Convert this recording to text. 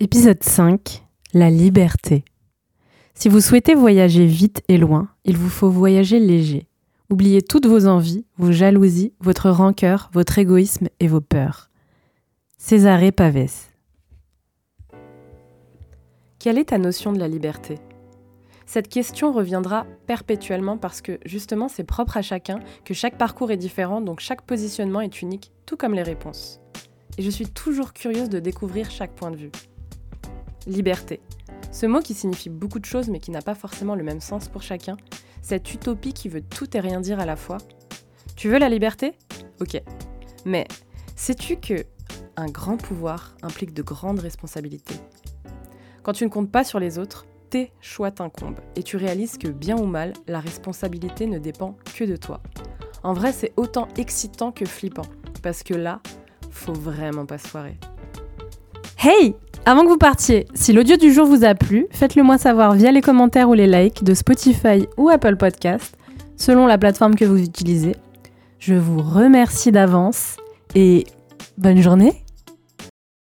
Épisode 5 La liberté. Si vous souhaitez voyager vite et loin, il vous faut voyager léger. Oubliez toutes vos envies, vos jalousies, votre rancœur, votre égoïsme et vos peurs. Césarée Pavès. Quelle est ta notion de la liberté? Cette question reviendra perpétuellement parce que justement c'est propre à chacun, que chaque parcours est différent, donc chaque positionnement est unique, tout comme les réponses. Et je suis toujours curieuse de découvrir chaque point de vue. Liberté. Ce mot qui signifie beaucoup de choses mais qui n'a pas forcément le même sens pour chacun, cette utopie qui veut tout et rien dire à la fois. Tu veux la liberté? Ok. Mais sais-tu que un grand pouvoir implique de grandes responsabilités? Quand tu ne comptes pas sur les autres, tes choix t'incombent et tu réalises que bien ou mal, la responsabilité ne dépend que de toi. En vrai, c'est autant excitant que flippant parce que là, faut vraiment pas se foirer. Hey avant que vous partiez, si l'audio du jour vous a plu, faites-le moi savoir via les commentaires ou les likes de Spotify ou Apple Podcast, selon la plateforme que vous utilisez. Je vous remercie d'avance et bonne journée